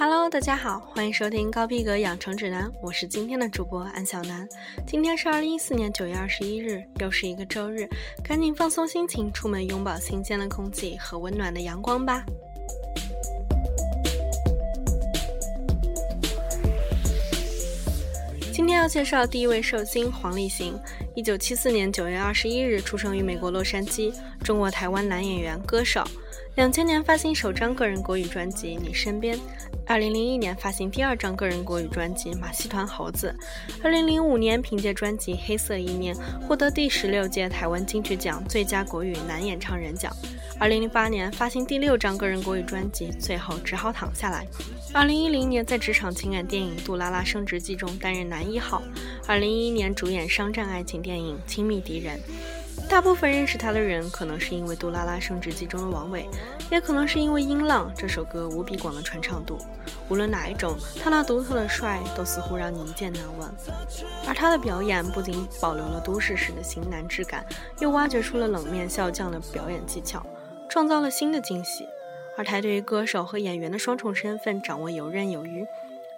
Hello，大家好，欢迎收听高逼格养成指南，我是今天的主播安小南。今天是二零一四年九月二十一日，又是一个周日，赶紧放松心情，出门拥抱新鲜的空气和温暖的阳光吧。今天要介绍第一位寿星黄立行，一九七四年九月二十一日出生于美国洛杉矶，中国台湾男演员、歌手。两千年发行首张个人国语专辑《你身边》，二零零一年发行第二张个人国语专辑《马戏团猴子》，二零零五年凭借专辑《黑色一面》获得第十六届台湾金曲奖最佳国语男演唱人奖，二零零八年发行第六张个人国语专辑《最后只好躺下来》。二零一零年在职场情感电影《杜拉拉升职记》中担任男一号。二零一一年主演商战爱情电影《亲密敌人》。大部分认识他的人，可能是因为《杜拉拉升职记》中的王伟，也可能是因为《音浪》这首歌无比广的传唱度。无论哪一种，他那独特的帅都似乎让你一见难忘。而他的表演不仅保留了都市时的型男质感，又挖掘出了冷面笑匠的表演技巧，创造了新的惊喜。而他对于歌手和演员的双重身份掌握游刃有余，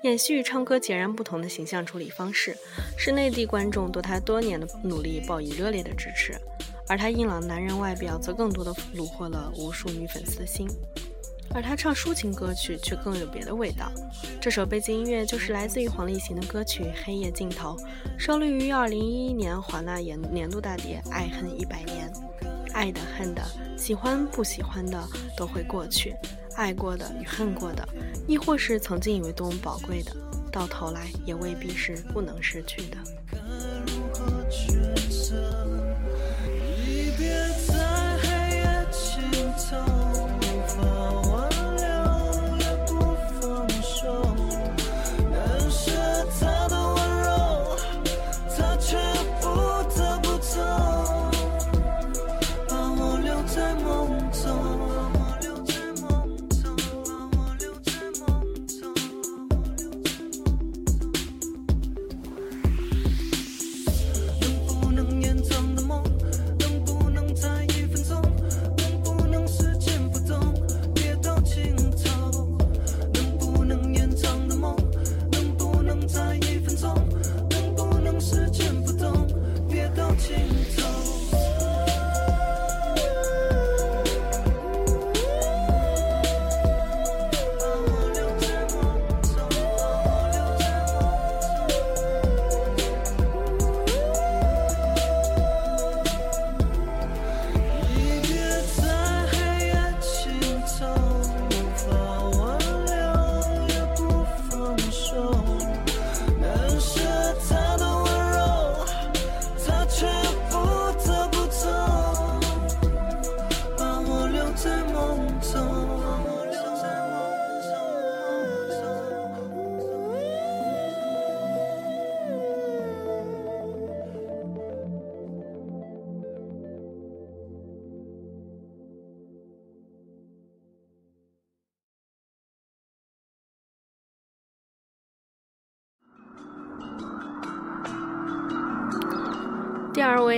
演戏与唱歌截然不同的形象处理方式，是内地观众对他多年的努力报以热烈的支持。而他硬朗男人外表则更多的虏获了无数女粉丝的心。而他唱抒情歌曲却更有别的味道。这首背景音乐就是来自于黄立行的歌曲《黑夜尽头》，收录于2011年华纳年年度大碟《爱恨一百年》。爱的、恨的、喜欢不喜欢的都会过去，爱过的与恨过的，亦或是曾经以为多么宝贵的，到头来也未必是不能失去的。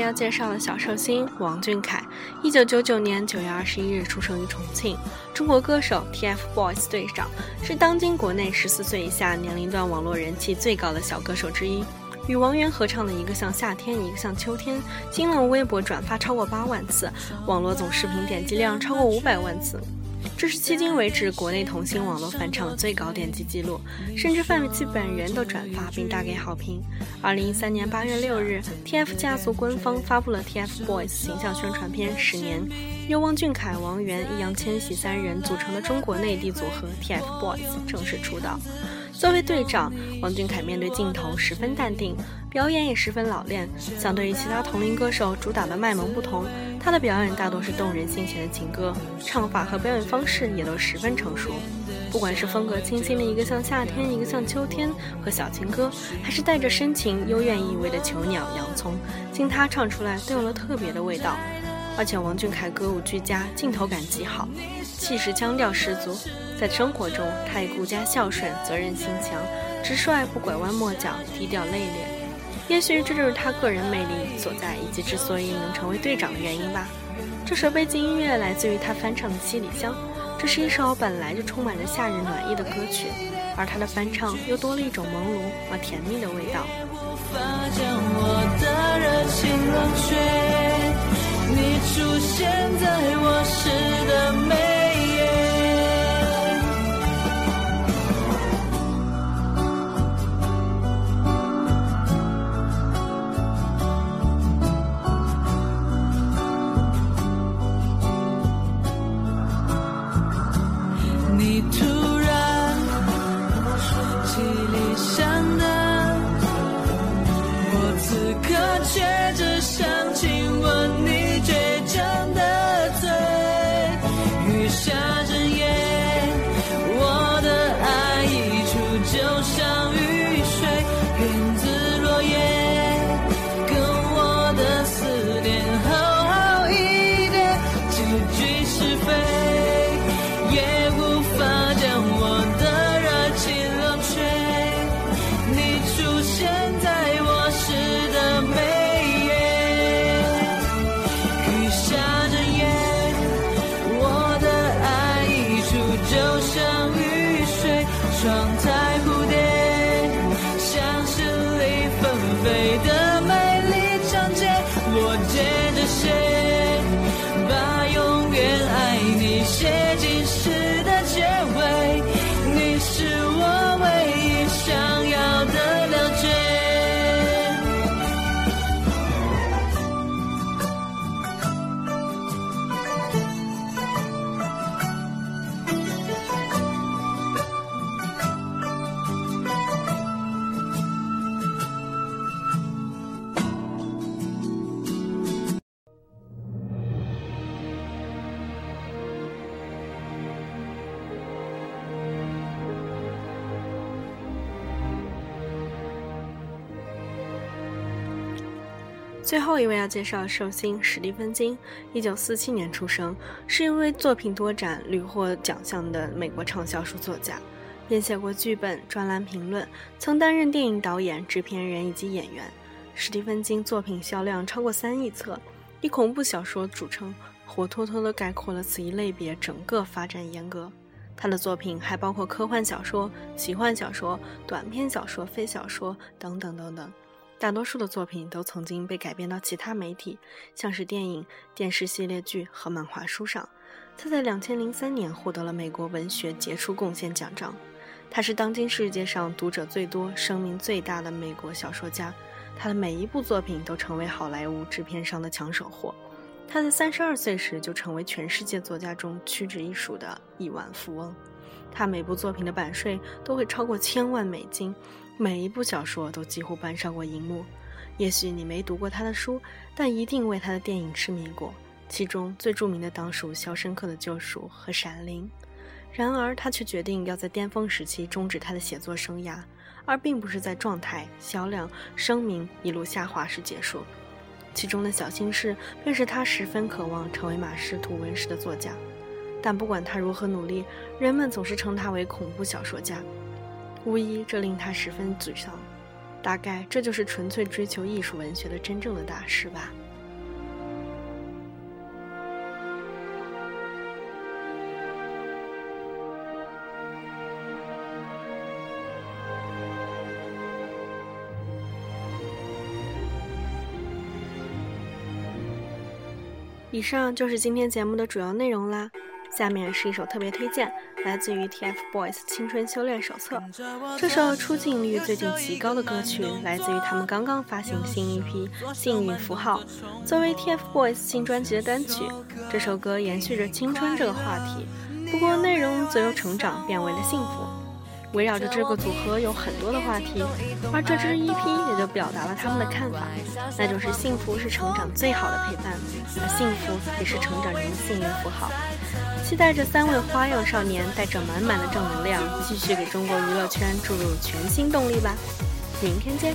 要介绍的小寿星王俊凯，一九九九年九月二十一日出生于重庆，中国歌手 TFBOYS 队长，是当今国内十四岁以下年龄段网络人气最高的小歌手之一。与王源合唱的一个像夏天，一个像秋天，新浪微博转发超过八万次，网络总视频点击量超过五百万次。这是迄今为止国内童星网络翻唱的最高点击记录，甚至范玮琪本人都转发并大给好评。二零一三年八月六日，TF 家族官方发布了 TFBOYS 形象宣传片《十年》，由王俊凯、王源、易烊千玺三人组成的中国内地组合 TFBOYS 正式出道。作为队长，王俊凯面对镜头十分淡定，表演也十分老练。相对于其他同龄歌手主打的卖萌不同，他的表演大多是动人心弦的情歌，唱法和表演方式也都十分成熟。不管是风格清新的一个像夏天，一个像秋天和小情歌，还是带着深情幽怨意味的囚鸟洋葱，经他唱出来都有了特别的味道。而且王俊凯歌舞俱佳，镜头感极好，气势腔调十足。在生活中，他也顾家孝顺，责任心强，直率不拐弯抹角，低调内敛。也许这就是他个人魅力所在，以及之所以能成为队长的原因吧。这首背景音乐来自于他翻唱的《七里香》，这是一首本来就充满着夏日暖意的歌曲。而他的翻唱又多了一种朦胧而甜蜜的味道。你出现在我诗的每 pins 最后一位要介绍的寿星史蒂芬金，一九四七年出生，是一位作品多展、屡获奖项的美国畅销书作家，编写过剧本、专栏评论，曾担任电影导演、制片人以及演员。史蒂芬金作品销量超过三亿册，以恐怖小说著称，活脱脱地概括了此一类别整个发展严格。他的作品还包括科幻小说、奇幻小说、短篇小说、非小说等等等等。大多数的作品都曾经被改编到其他媒体，像是电影、电视系列剧和漫画书上。他在两千零三年获得了美国文学杰出贡献奖章。他是当今世界上读者最多、声名最大的美国小说家。他的每一部作品都成为好莱坞制片商的抢手货。他在三十二岁时就成为全世界作家中屈指一数的亿万富翁。他每部作品的版税都会超过千万美金。每一部小说都几乎搬上过荧幕，也许你没读过他的书，但一定为他的电影痴迷过。其中最著名的当属《肖申克的救赎》和《闪灵》。然而，他却决定要在巅峰时期终止他的写作生涯，而并不是在状态、销量、声名一路下滑时结束。其中的小心事，便是他十分渴望成为马氏图文式的作家。但不管他如何努力，人们总是称他为恐怖小说家。无疑，这令他十分沮丧。大概这就是纯粹追求艺术文学的真正的大师吧。以上就是今天节目的主要内容啦。下面是一首特别推荐，来自于 TFBOYS 青春修炼手册。这首出镜率最近极高的歌曲，来自于他们刚刚发行的新一批《幸运符号》。作为 TFBOYS 新专辑的单曲，这首歌延续着青春这个话题，不过内容则由成长变为了幸福。围绕着这个组合有很多的话题，而这支 EP 也就表达了他们的看法，那就是幸福是成长最好的陪伴，而幸福也是成长中的幸运符号。期待着三位花样少年带着满满的正能量，继续给中国娱乐圈注入全新动力吧！明天见。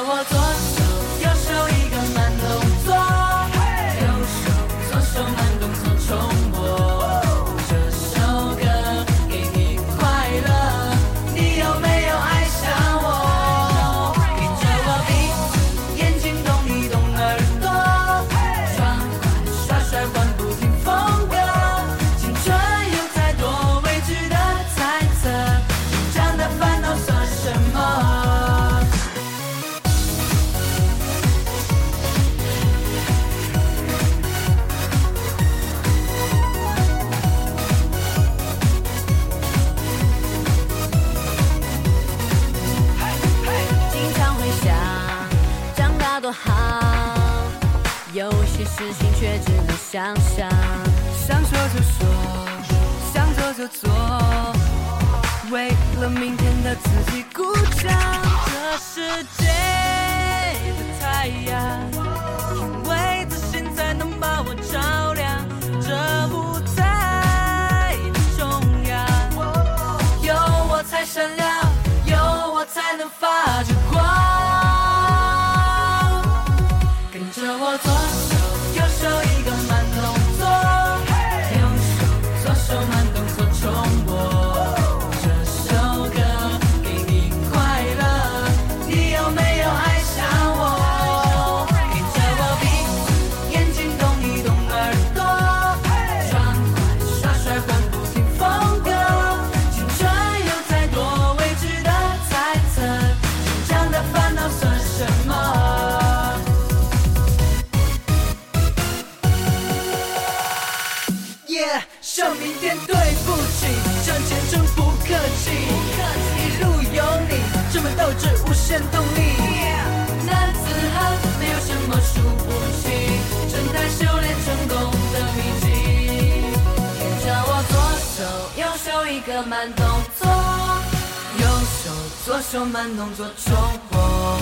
我做。却只能想象。想说就说，想做就做，为了明天的自己鼓掌。这世界的太阳，因为自信才能把我照亮。这舞台的中央。有我才闪亮，有我才能发着光。一个慢动作右手左手慢动作重播。哦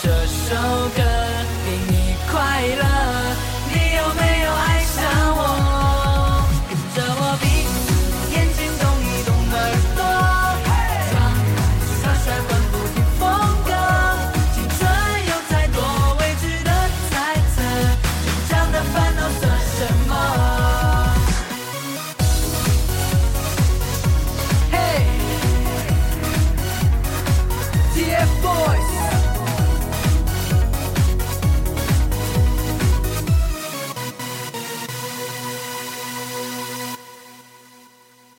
这首歌给你快乐。你有没有爱